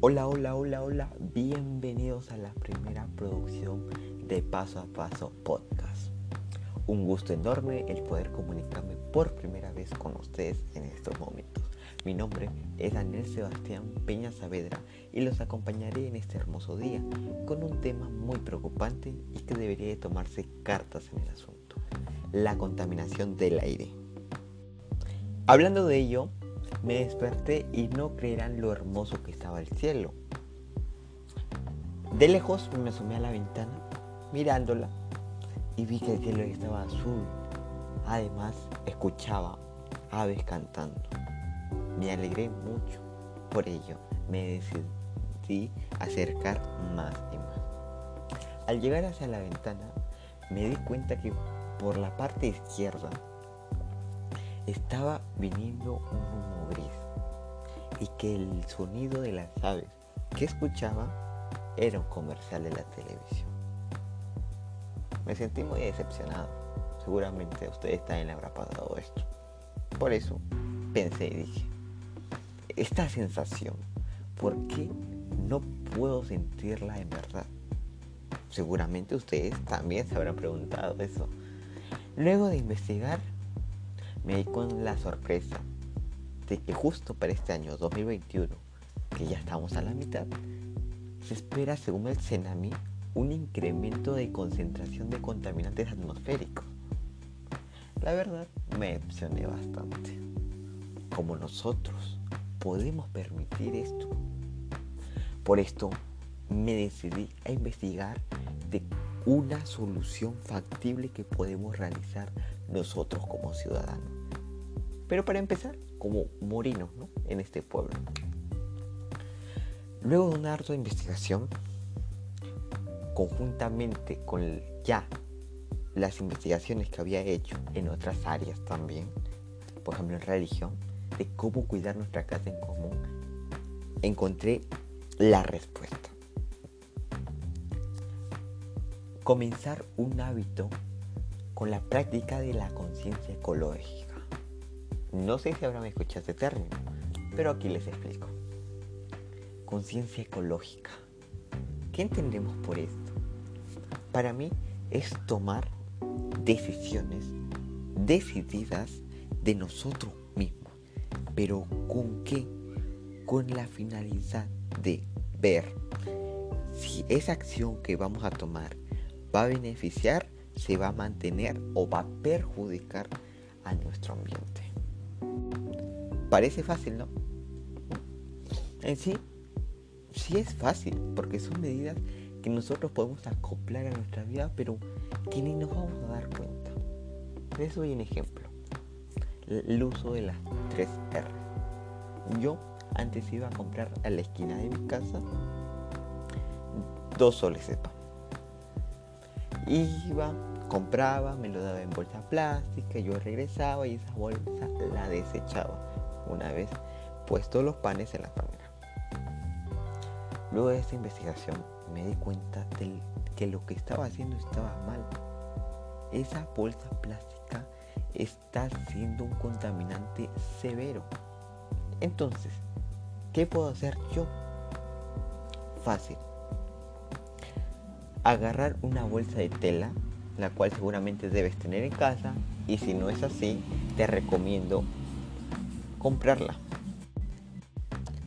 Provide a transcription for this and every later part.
Hola, hola, hola, hola. Bienvenidos a la primera producción de Paso a Paso Podcast. Un gusto enorme el poder comunicarme por primera vez con ustedes en estos momentos. Mi nombre es Daniel Sebastián Peña Saavedra y los acompañaré en este hermoso día con un tema muy preocupante y que debería de tomarse cartas en el asunto. La contaminación del aire. Hablando de ello, me desperté y no creerán lo hermoso que estaba el cielo. De lejos me asomé a la ventana, mirándola, y vi que el cielo estaba azul. Además, escuchaba aves cantando. Me alegré mucho. Por ello, me decidí acercar más y más. Al llegar hacia la ventana, me di cuenta que por la parte izquierda estaba viniendo un humo gris y que el sonido de las aves que escuchaba era un comercial de la televisión. Me sentí muy decepcionado. Seguramente a ustedes también le habrá pasado esto. Por eso pensé y dije, esta sensación, ¿por qué no puedo sentirla en verdad? Seguramente ustedes también se habrán preguntado eso. Luego de investigar, me di con la sorpresa de que justo para este año 2021, que ya estamos a la mitad, se espera, según el CENAMI, un incremento de concentración de contaminantes atmosféricos. La verdad, me decepcioné bastante. Como nosotros podemos permitir esto. Por esto, me decidí a investigar de una solución factible que podemos realizar nosotros como ciudadanos. Pero para empezar, como morinos ¿no? en este pueblo. Luego de una ardua investigación, conjuntamente con ya las investigaciones que había hecho en otras áreas también, por ejemplo en religión, de cómo cuidar nuestra casa en común, encontré la respuesta. Comenzar un hábito con la práctica de la conciencia ecológica. No sé si habrán escuchado este término, pero aquí les explico. Conciencia ecológica. ¿Qué entendemos por esto? Para mí es tomar decisiones decididas de nosotros mismos. ¿Pero con qué? Con la finalidad de ver si esa acción que vamos a tomar va a beneficiar, se va a mantener o va a perjudicar a nuestro ambiente. Parece fácil, ¿no? En sí, sí es fácil, porque son medidas que nosotros podemos acoplar a nuestra vida, pero que ni nos vamos a dar cuenta. Les doy un ejemplo. El uso de las 3 R. Yo antes iba a comprar a la esquina de mi casa dos soles de pan. Iba, compraba, me lo daba en bolsa plástica, yo regresaba y esa bolsa la desechaba una vez puesto los panes en la palmera. Luego de esta investigación me di cuenta de que lo que estaba haciendo estaba mal. Esa bolsa plástica está siendo un contaminante severo. Entonces, ¿qué puedo hacer yo? Fácil. Agarrar una bolsa de tela, la cual seguramente debes tener en casa, y si no es así, te recomiendo comprarla.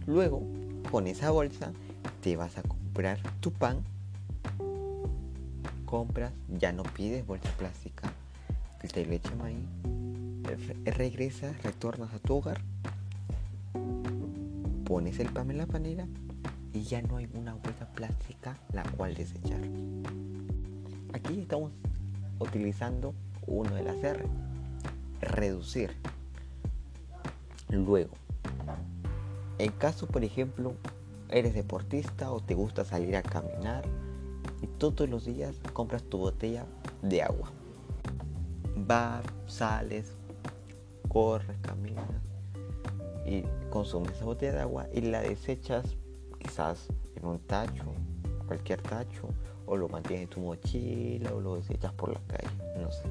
Luego, con esa bolsa, te vas a comprar tu pan. Compras, ya no pides bolsa plástica, te leche maíz. Regresas, retornas a tu hogar, pones el pan en la panera y ya no hay una bolsa plástica la cual desechar. Aquí estamos utilizando uno de las R, reducir. Luego, en caso, por ejemplo, eres deportista o te gusta salir a caminar y todos los días compras tu botella de agua. Vas, sales, corres, caminas y consumes esa botella de agua y la desechas quizás en un tacho, cualquier tacho, o lo mantienes en tu mochila o lo desechas por la calle, no sé.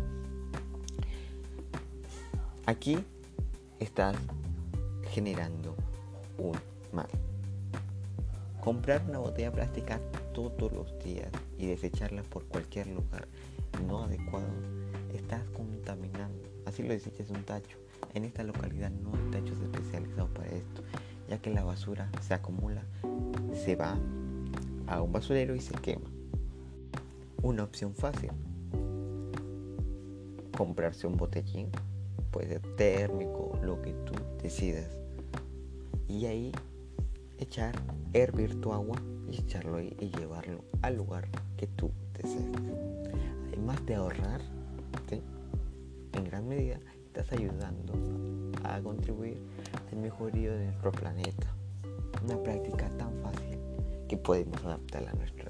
Aquí estás generando un mal. Comprar una botella plástica todos los días y desecharla por cualquier lugar no adecuado, estás contaminando. Así lo deseches un tacho. En esta localidad no hay tachos especializados para esto, ya que la basura se acumula, se va a un basurero y se quema. Una opción fácil. Comprarse un botellín, puede ser térmico, lo que tú decidas. Y ahí echar, hervir tu agua y echarlo ahí y llevarlo al lugar que tú desees. Además de ahorrar, en gran medida estás ayudando a contribuir al mejorío de nuestro planeta. Una práctica tan fácil que podemos adaptarla a nuestra.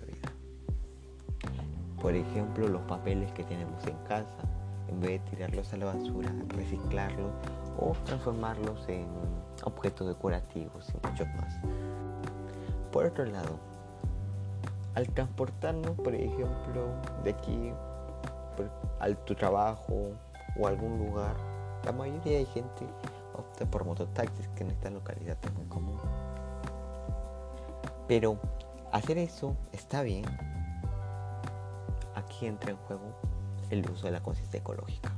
Por ejemplo, los papeles que tenemos en casa, en vez de tirarlos a la basura, reciclarlos o transformarlos en objetos decorativos y muchos más. Por otro lado, al transportarnos, por ejemplo, de aquí al tu trabajo o algún lugar, la mayoría de gente opta por mototaxis, que en esta localidad es muy común. Pero hacer eso está bien. Aquí entra en juego el uso de la conciencia ecológica.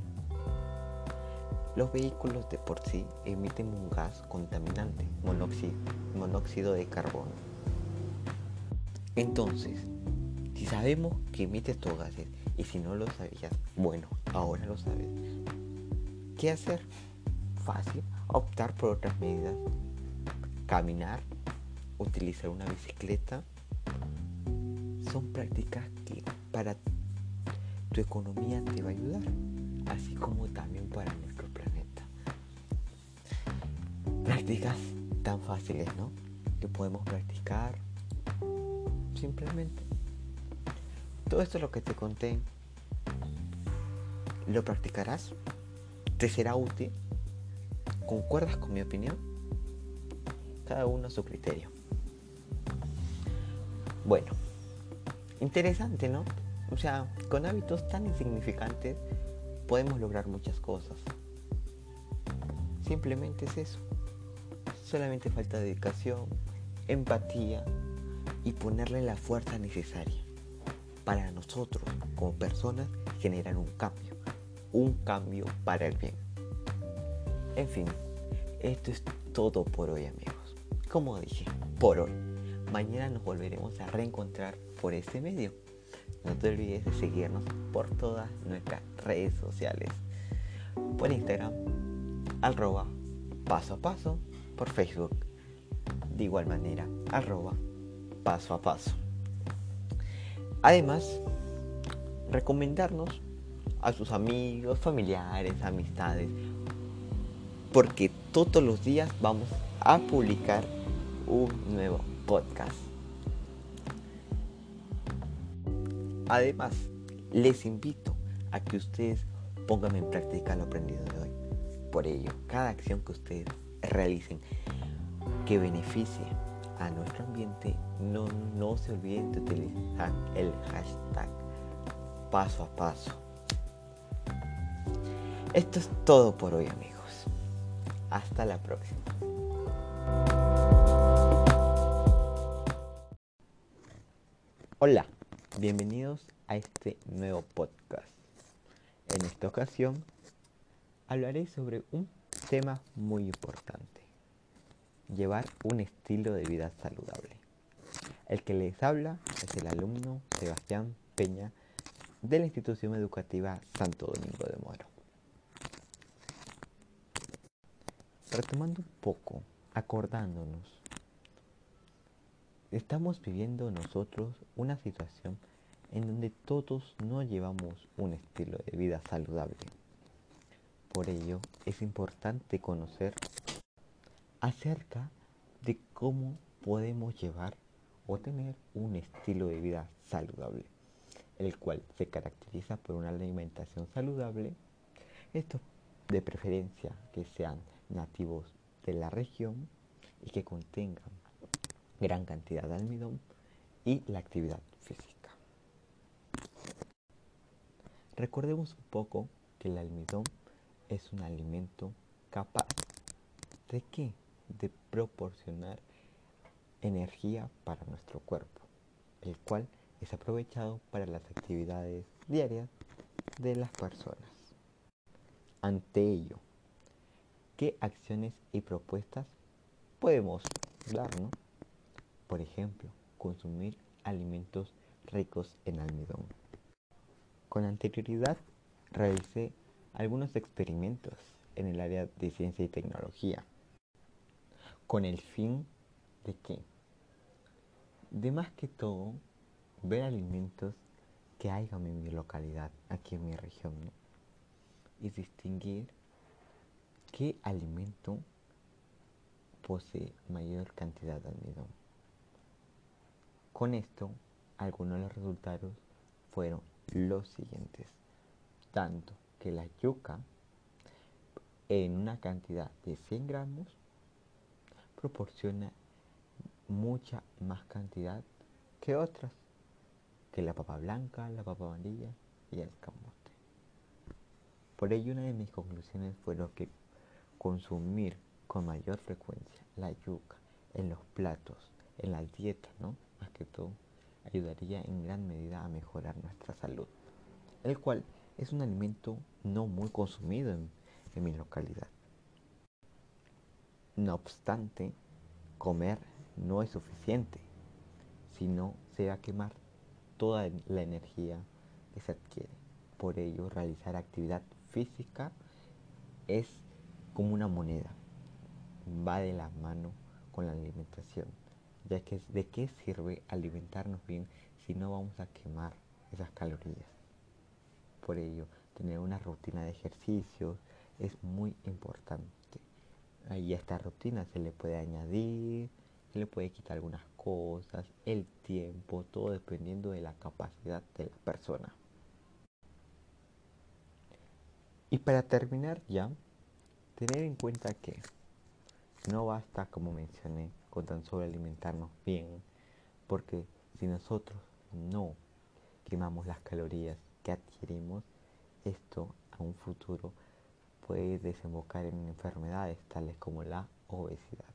Los vehículos de por sí emiten un gas contaminante, monóxido, monóxido de carbono. Entonces, si sabemos que emite estos gases y si no lo sabías, bueno, ahora lo sabes. ¿Qué hacer? Fácil, optar por otras medidas. Caminar, utilizar una bicicleta. Son prácticas que para tu economía te va a ayudar, así como también para nuestro planeta. Prácticas tan fáciles, ¿no? Que podemos practicar simplemente. Todo esto es lo que te conté. ¿Lo practicarás? ¿Te será útil? ¿Concuerdas con mi opinión? Cada uno a su criterio. Bueno, interesante, ¿no? O sea, con hábitos tan insignificantes podemos lograr muchas cosas. Simplemente es eso. Solamente falta dedicación, empatía y ponerle la fuerza necesaria para nosotros como personas generar un cambio, un cambio para el bien. En fin, esto es todo por hoy amigos. Como dije, por hoy. Mañana nos volveremos a reencontrar por este medio. No te olvides de seguirnos por todas nuestras redes sociales. Por Instagram, arroba paso a paso, por Facebook. De igual manera, arroba paso a paso. Además, recomendarnos a sus amigos, familiares, amistades, porque todos los días vamos a publicar un nuevo podcast. Además, les invito a que ustedes pongan en práctica lo aprendido de hoy. Por ello, cada acción que ustedes realicen que beneficie a nuestro ambiente, no, no se olviden de utilizar el hashtag paso a paso. Esto es todo por hoy amigos. Hasta la próxima. Hola, bienvenidos a este nuevo podcast. En esta ocasión hablaré sobre un tema muy importante llevar un estilo de vida saludable. El que les habla es el alumno Sebastián Peña de la institución educativa Santo Domingo de Moro. Retomando un poco, acordándonos, estamos viviendo nosotros una situación en donde todos no llevamos un estilo de vida saludable. Por ello es importante conocer acerca de cómo podemos llevar o tener un estilo de vida saludable, el cual se caracteriza por una alimentación saludable, esto de preferencia que sean nativos de la región y que contengan gran cantidad de almidón y la actividad física. Recordemos un poco que el almidón es un alimento capaz de qué? de proporcionar energía para nuestro cuerpo, el cual es aprovechado para las actividades diarias de las personas. Ante ello, ¿qué acciones y propuestas podemos darnos? Por ejemplo, consumir alimentos ricos en almidón. Con anterioridad realicé algunos experimentos en el área de ciencia y tecnología, con el fin de que, de más que todo, ver alimentos que hayan en mi localidad, aquí en mi región, y distinguir qué alimento posee mayor cantidad de almidón. Con esto, algunos de los resultados fueron los siguientes. Tanto que la yuca en una cantidad de 100 gramos proporciona mucha más cantidad que otras, que la papa blanca, la papa amarilla y el camote. Por ello una de mis conclusiones fue que consumir con mayor frecuencia la yuca en los platos, en la dieta, ¿no? Más que todo, ayudaría en gran medida a mejorar nuestra salud, el cual es un alimento no muy consumido en, en mi localidad. No obstante, comer no es suficiente, sino se va a quemar toda la energía que se adquiere. Por ello, realizar actividad física es como una moneda, va de la mano con la alimentación, ya que de qué sirve alimentarnos bien si no vamos a quemar esas calorías. Por ello, tener una rutina de ejercicios es muy importante. Y a esta rutina se le puede añadir, se le puede quitar algunas cosas, el tiempo, todo dependiendo de la capacidad de la persona. Y para terminar ya, tener en cuenta que no basta, como mencioné, con tan solo alimentarnos bien, porque si nosotros no quemamos las calorías que adquirimos, esto a un futuro puede desembocar en enfermedades tales como la obesidad.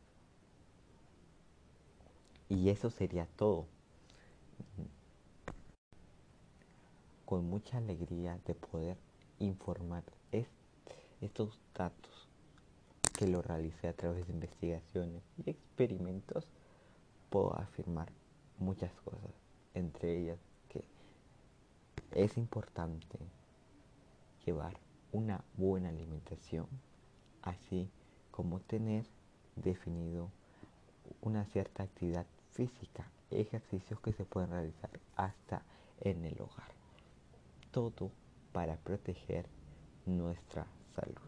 Y eso sería todo. Con mucha alegría de poder informar estos datos que lo realicé a través de investigaciones y experimentos, puedo afirmar muchas cosas, entre ellas que es importante llevar una buena alimentación, así como tener definido una cierta actividad física, ejercicios que se pueden realizar hasta en el hogar. Todo para proteger nuestra salud.